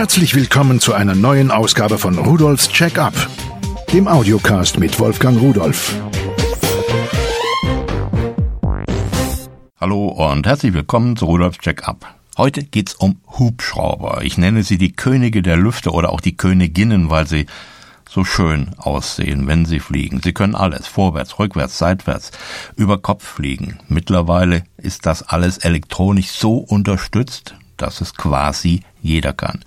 Herzlich willkommen zu einer neuen Ausgabe von Rudolfs Check-up, dem Audiocast mit Wolfgang Rudolf. Hallo und herzlich willkommen zu Rudolfs Check-up. Heute geht's um Hubschrauber. Ich nenne sie die Könige der Lüfte oder auch die Königinnen, weil sie so schön aussehen, wenn sie fliegen. Sie können alles, vorwärts, rückwärts, seitwärts, über Kopf fliegen. Mittlerweile ist das alles elektronisch so unterstützt, dass es quasi jeder kann.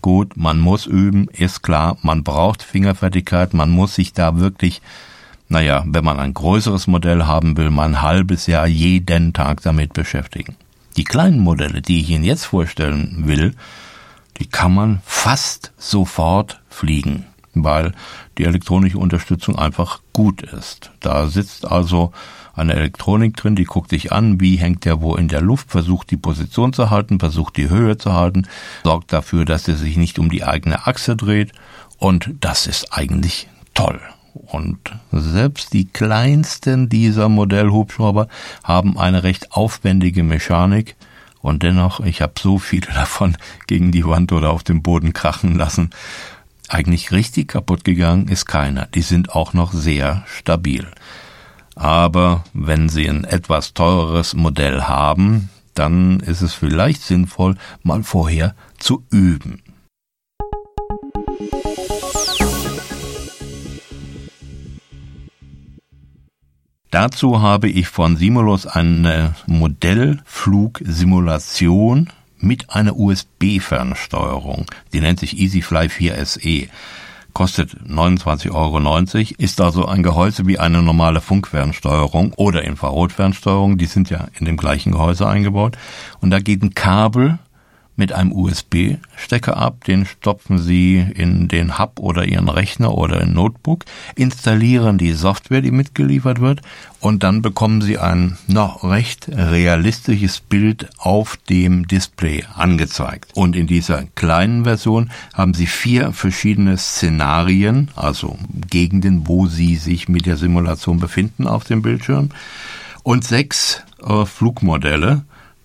Gut, man muss üben, ist klar, man braucht Fingerfertigkeit, man muss sich da wirklich, naja, wenn man ein größeres Modell haben will, mal ein halbes Jahr jeden Tag damit beschäftigen. Die kleinen Modelle, die ich Ihnen jetzt vorstellen will, die kann man fast sofort fliegen weil die elektronische Unterstützung einfach gut ist. Da sitzt also eine Elektronik drin, die guckt sich an, wie hängt der wo in der Luft, versucht die Position zu halten, versucht die Höhe zu halten, sorgt dafür, dass er sich nicht um die eigene Achse dreht und das ist eigentlich toll. Und selbst die kleinsten dieser Modellhubschrauber haben eine recht aufwendige Mechanik, und dennoch, ich habe so viele davon gegen die Wand oder auf dem Boden krachen lassen, eigentlich richtig kaputt gegangen ist keiner. Die sind auch noch sehr stabil. Aber wenn Sie ein etwas teureres Modell haben, dann ist es vielleicht sinnvoll, mal vorher zu üben. Dazu habe ich von Simulus eine Modellflugsimulation mit einer USB-Fernsteuerung. Die nennt sich EasyFly 4 SE. Kostet 29,90 Euro, ist also ein Gehäuse wie eine normale Funkfernsteuerung oder Infrarotfernsteuerung. Die sind ja in dem gleichen Gehäuse eingebaut. Und da geht ein Kabel mit einem USB-Stecker ab, den stopfen Sie in den Hub oder Ihren Rechner oder ein Notebook, installieren die Software, die mitgeliefert wird, und dann bekommen Sie ein noch recht realistisches Bild auf dem Display angezeigt. Und in dieser kleinen Version haben Sie vier verschiedene Szenarien, also Gegenden, wo Sie sich mit der Simulation befinden auf dem Bildschirm, und sechs äh, Flugmodelle,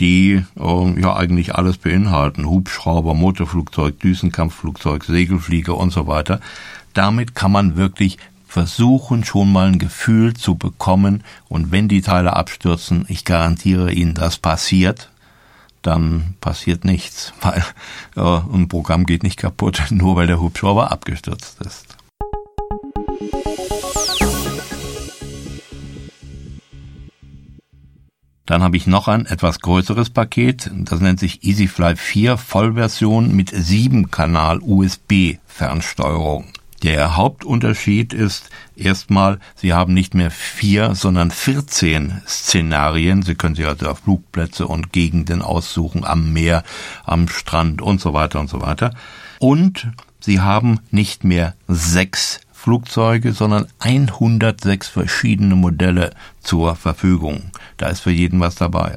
die äh, ja eigentlich alles beinhalten. Hubschrauber, Motorflugzeug, Düsenkampfflugzeug, Segelflieger und so weiter. Damit kann man wirklich versuchen, schon mal ein Gefühl zu bekommen. Und wenn die Teile abstürzen, ich garantiere Ihnen, das passiert, dann passiert nichts, weil äh, ein Programm geht nicht kaputt, nur weil der Hubschrauber abgestürzt ist. Dann habe ich noch ein etwas größeres Paket, das nennt sich EasyFly 4 Vollversion mit 7 Kanal USB Fernsteuerung. Der Hauptunterschied ist erstmal, Sie haben nicht mehr vier, sondern 14 Szenarien. Sie können sich also auf Flugplätze und Gegenden aussuchen, am Meer, am Strand und so weiter und so weiter. Und Sie haben nicht mehr sechs Flugzeuge, sondern 106 verschiedene Modelle zur Verfügung. Da ist für jeden was dabei.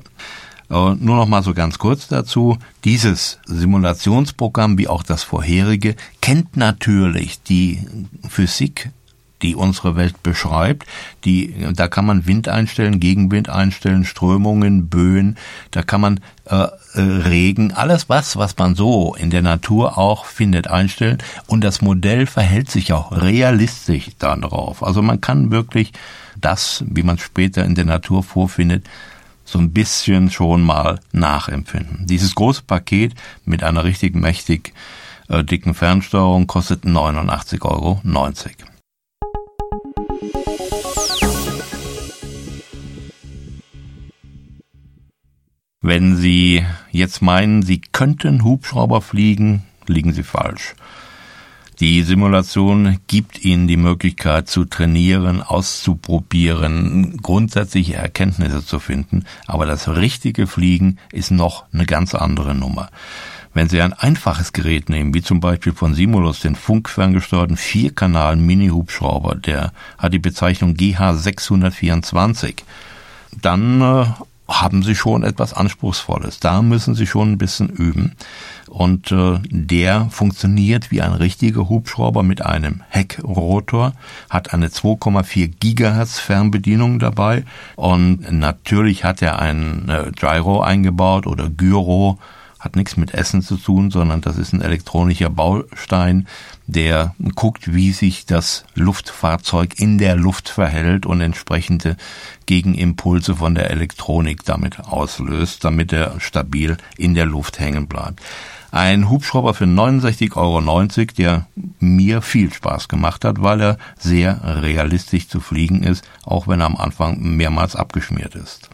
Nur noch mal so ganz kurz dazu. Dieses Simulationsprogramm, wie auch das vorherige, kennt natürlich die Physik die unsere Welt beschreibt. Die, da kann man Wind einstellen, Gegenwind einstellen, Strömungen, Böen, da kann man äh, äh, Regen, alles was, was man so in der Natur auch findet, einstellen. Und das Modell verhält sich auch realistisch darauf. Also man kann wirklich das, wie man später in der Natur vorfindet, so ein bisschen schon mal nachempfinden. Dieses große Paket mit einer richtig mächtig äh, dicken Fernsteuerung kostet 89,90 Euro. Wenn Sie jetzt meinen, Sie könnten Hubschrauber fliegen, liegen Sie falsch. Die Simulation gibt Ihnen die Möglichkeit zu trainieren, auszuprobieren, grundsätzliche Erkenntnisse zu finden, aber das richtige Fliegen ist noch eine ganz andere Nummer. Wenn Sie ein einfaches Gerät nehmen, wie zum Beispiel von Simulus, den funkferngesteuerten Vierkanal Mini-Hubschrauber, der hat die Bezeichnung GH624, dann äh, haben sie schon etwas Anspruchsvolles. Da müssen sie schon ein bisschen üben. Und äh, der funktioniert wie ein richtiger Hubschrauber mit einem Heckrotor, hat eine 2,4 Gigahertz Fernbedienung dabei und natürlich hat er ein äh, Gyro eingebaut oder Gyro hat nichts mit Essen zu tun, sondern das ist ein elektronischer Baustein, der guckt, wie sich das Luftfahrzeug in der Luft verhält und entsprechende Gegenimpulse von der Elektronik damit auslöst, damit er stabil in der Luft hängen bleibt. Ein Hubschrauber für 69,90 Euro, der mir viel Spaß gemacht hat, weil er sehr realistisch zu fliegen ist, auch wenn er am Anfang mehrmals abgeschmiert ist.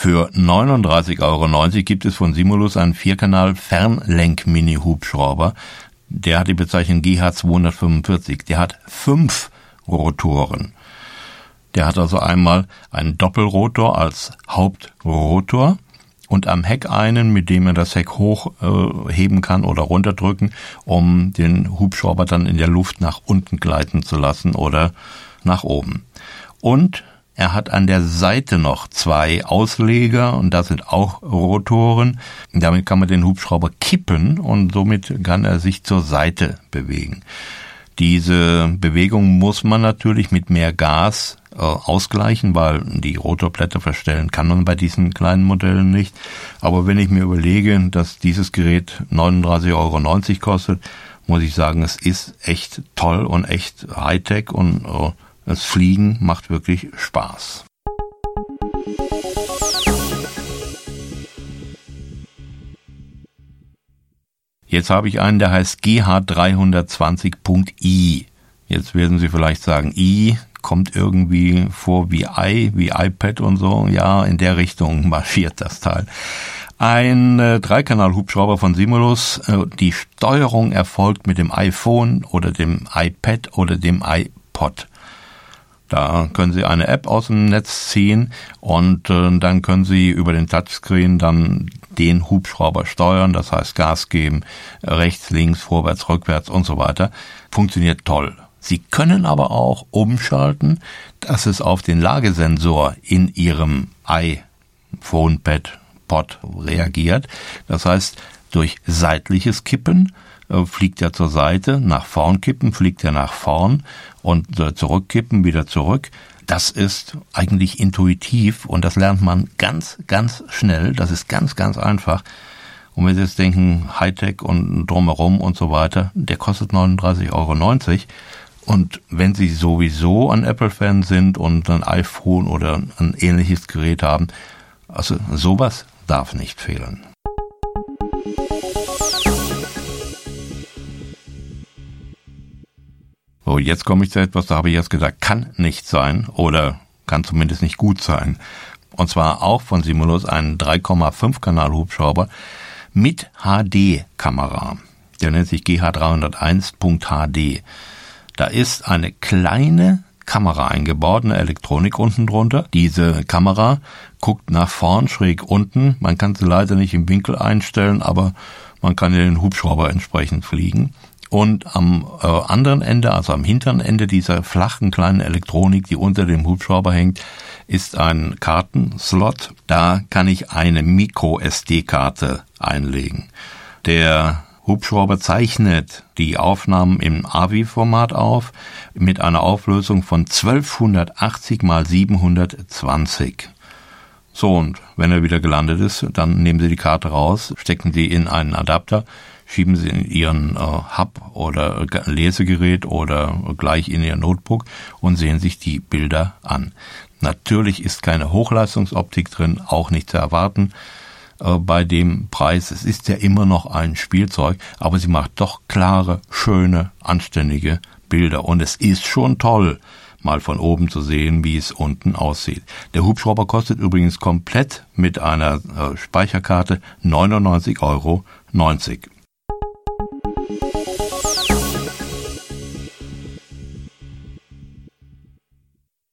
Für 39,90 Euro gibt es von Simulus einen Vierkanal Fernlenk-Mini-Hubschrauber. Der hat die Bezeichnung GH245. Der hat fünf Rotoren. Der hat also einmal einen Doppelrotor als Hauptrotor und am Heck einen, mit dem er das Heck hochheben äh, kann oder runterdrücken, um den Hubschrauber dann in der Luft nach unten gleiten zu lassen oder nach oben. Und er hat an der Seite noch zwei Ausleger und das sind auch Rotoren. Damit kann man den Hubschrauber kippen und somit kann er sich zur Seite bewegen. Diese Bewegung muss man natürlich mit mehr Gas äh, ausgleichen, weil die Rotorblätter verstellen kann man bei diesen kleinen Modellen nicht. Aber wenn ich mir überlege, dass dieses Gerät 39,90 Euro kostet, muss ich sagen, es ist echt toll und echt Hightech und äh, das Fliegen macht wirklich Spaß. Jetzt habe ich einen, der heißt GH320.i. Jetzt werden Sie vielleicht sagen, i kommt irgendwie vor wie i, wie iPad und so. Ja, in der Richtung marschiert das Teil. Ein äh, Dreikanal-Hubschrauber von Simulus. Äh, die Steuerung erfolgt mit dem iPhone oder dem iPad oder dem iPod. Da können Sie eine App aus dem Netz ziehen und äh, dann können Sie über den Touchscreen dann den Hubschrauber steuern, das heißt Gas geben, rechts, links, vorwärts, rückwärts und so weiter. Funktioniert toll. Sie können aber auch umschalten, dass es auf den Lagesensor in Ihrem iPhone, Pad, Pod reagiert. Das heißt, durch seitliches Kippen fliegt er zur Seite, nach vorn kippen, fliegt er nach vorn und äh, zurückkippen, wieder zurück. Das ist eigentlich intuitiv und das lernt man ganz, ganz schnell. Das ist ganz, ganz einfach. Und wenn Sie jetzt denken, Hightech und drumherum und so weiter, der kostet 39,90 Euro. Und wenn Sie sowieso ein Apple-Fan sind und ein iPhone oder ein ähnliches Gerät haben, also sowas darf nicht fehlen. So, jetzt komme ich zu etwas, da habe ich jetzt gesagt, kann nicht sein oder kann zumindest nicht gut sein. Und zwar auch von Simulus einen 3,5 Kanal Hubschrauber mit HD-Kamera. Der nennt sich GH301.HD. Da ist eine kleine Kamera eingebaut, eine Elektronik unten drunter. Diese Kamera guckt nach vorn, schräg unten. Man kann sie leider nicht im Winkel einstellen, aber man kann den Hubschrauber entsprechend fliegen. Und am äh, anderen Ende, also am hinteren Ende dieser flachen kleinen Elektronik, die unter dem Hubschrauber hängt, ist ein Kartenslot. Da kann ich eine Micro-SD-Karte einlegen. Der Hubschrauber zeichnet die Aufnahmen im AVI-Format auf mit einer Auflösung von 1280 mal 720. So, und wenn er wieder gelandet ist, dann nehmen Sie die Karte raus, stecken sie in einen Adapter, schieben Sie in Ihren äh, Hub oder Lesegerät oder gleich in Ihr Notebook und sehen sich die Bilder an. Natürlich ist keine Hochleistungsoptik drin, auch nicht zu erwarten äh, bei dem Preis. Es ist ja immer noch ein Spielzeug, aber sie macht doch klare, schöne, anständige Bilder. Und es ist schon toll, mal von oben zu sehen, wie es unten aussieht. Der Hubschrauber kostet übrigens komplett mit einer äh, Speicherkarte 99,90 Euro.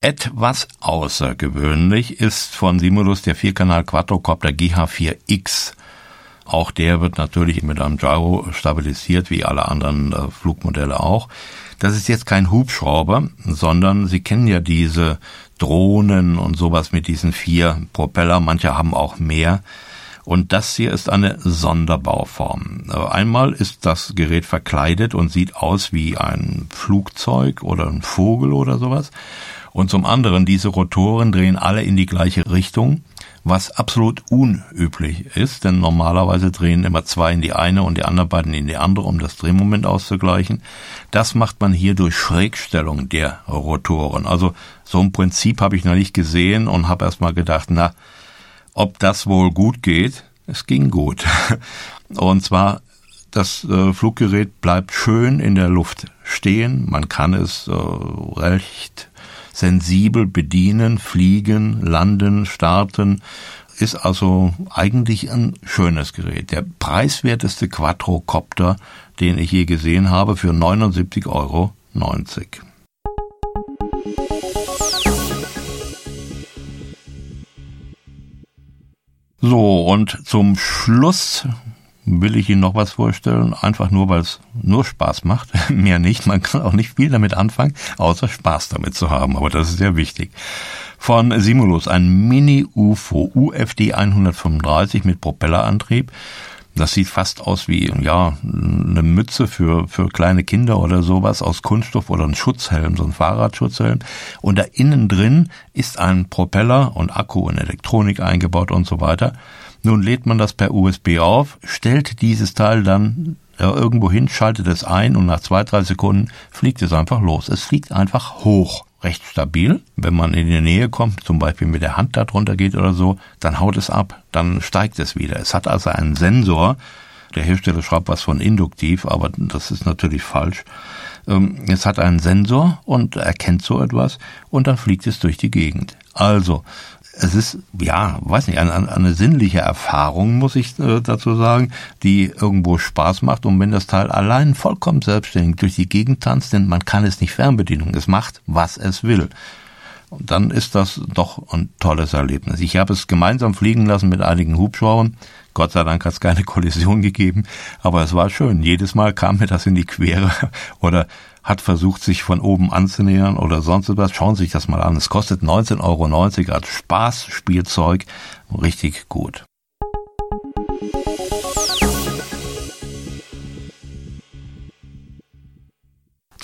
Etwas außergewöhnlich ist von Simulus der Vierkanal Quadrocopter GH4X. Auch der wird natürlich mit einem Gyro stabilisiert, wie alle anderen äh, Flugmodelle auch. Das ist jetzt kein Hubschrauber, sondern Sie kennen ja diese Drohnen und sowas mit diesen vier Propeller. Manche haben auch mehr. Und das hier ist eine Sonderbauform. Einmal ist das Gerät verkleidet und sieht aus wie ein Flugzeug oder ein Vogel oder sowas. Und zum anderen, diese Rotoren drehen alle in die gleiche Richtung, was absolut unüblich ist, denn normalerweise drehen immer zwei in die eine und die anderen beiden in die andere, um das Drehmoment auszugleichen. Das macht man hier durch Schrägstellung der Rotoren. Also so ein Prinzip habe ich noch nicht gesehen und habe erst mal gedacht, na, ob das wohl gut geht? Es ging gut. Und zwar das äh, Fluggerät bleibt schön in der Luft stehen. Man kann es äh, recht sensibel bedienen, fliegen, landen, starten. Ist also eigentlich ein schönes Gerät. Der preiswerteste Quadrocopter, den ich je gesehen habe, für 79,90 Euro. So, und zum Schluss will ich Ihnen noch was vorstellen, einfach nur, weil es nur Spaß macht, mehr nicht. Man kann auch nicht viel damit anfangen, außer Spaß damit zu haben, aber das ist sehr wichtig. Von Simulus, ein Mini-UFO, UFD 135 mit Propellerantrieb. Das sieht fast aus wie, ja, eine Mütze für, für kleine Kinder oder sowas aus Kunststoff oder ein Schutzhelm, so ein Fahrradschutzhelm. Und da innen drin ist ein Propeller und Akku und Elektronik eingebaut und so weiter. Nun lädt man das per USB auf, stellt dieses Teil dann irgendwo hin, schaltet es ein und nach zwei, drei Sekunden fliegt es einfach los. Es fliegt einfach hoch. Recht stabil. Wenn man in die Nähe kommt, zum Beispiel mit der Hand da drunter geht oder so, dann haut es ab, dann steigt es wieder. Es hat also einen Sensor. Der Hersteller schreibt was von induktiv, aber das ist natürlich falsch. Ähm, es hat einen Sensor und erkennt so etwas und dann fliegt es durch die Gegend. Also, es ist, ja, weiß nicht, eine, eine sinnliche Erfahrung, muss ich äh, dazu sagen, die irgendwo Spaß macht. Und wenn das Teil allein vollkommen selbstständig durch die Gegend tanzt, denn man kann es nicht fernbedienen, es macht, was es will. Dann ist das doch ein tolles Erlebnis. Ich habe es gemeinsam fliegen lassen mit einigen Hubschraubern. Gott sei Dank hat es keine Kollision gegeben, aber es war schön. Jedes Mal kam mir das in die Quere oder hat versucht, sich von oben anzunähern oder sonst etwas. Schauen Sie sich das mal an. Es kostet 19,90 Euro als Spaßspielzeug. Richtig gut.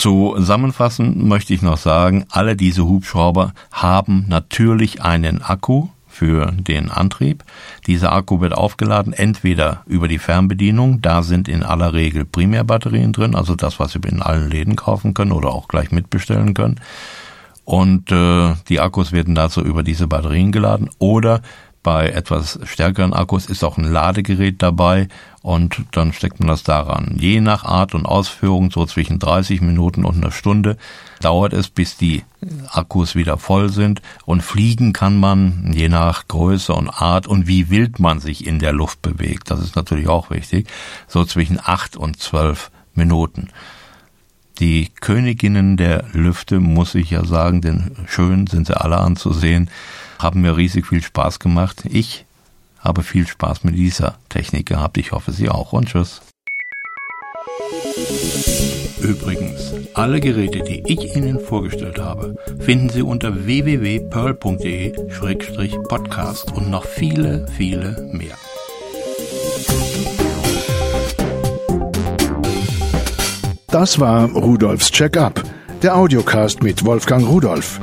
Zusammenfassend möchte ich noch sagen, alle diese Hubschrauber haben natürlich einen Akku, für den Antrieb. Dieser Akku wird aufgeladen, entweder über die Fernbedienung, da sind in aller Regel Primärbatterien drin, also das, was Sie in allen Läden kaufen können oder auch gleich mitbestellen können. Und äh, die Akkus werden dazu über diese Batterien geladen oder bei etwas stärkeren Akkus ist auch ein Ladegerät dabei und dann steckt man das daran. Je nach Art und Ausführung, so zwischen 30 Minuten und einer Stunde, dauert es, bis die Akkus wieder voll sind und fliegen kann man je nach Größe und Art und wie wild man sich in der Luft bewegt. Das ist natürlich auch wichtig. So zwischen 8 und 12 Minuten. Die Königinnen der Lüfte, muss ich ja sagen, denn schön sind sie alle anzusehen haben mir riesig viel Spaß gemacht. Ich habe viel Spaß mit dieser Technik gehabt. Ich hoffe, Sie auch. Und tschüss. Übrigens, alle Geräte, die ich Ihnen vorgestellt habe, finden Sie unter www.pearl.de-podcast und noch viele, viele mehr. Das war Rudolfs Check-up, der Audiocast mit Wolfgang Rudolf.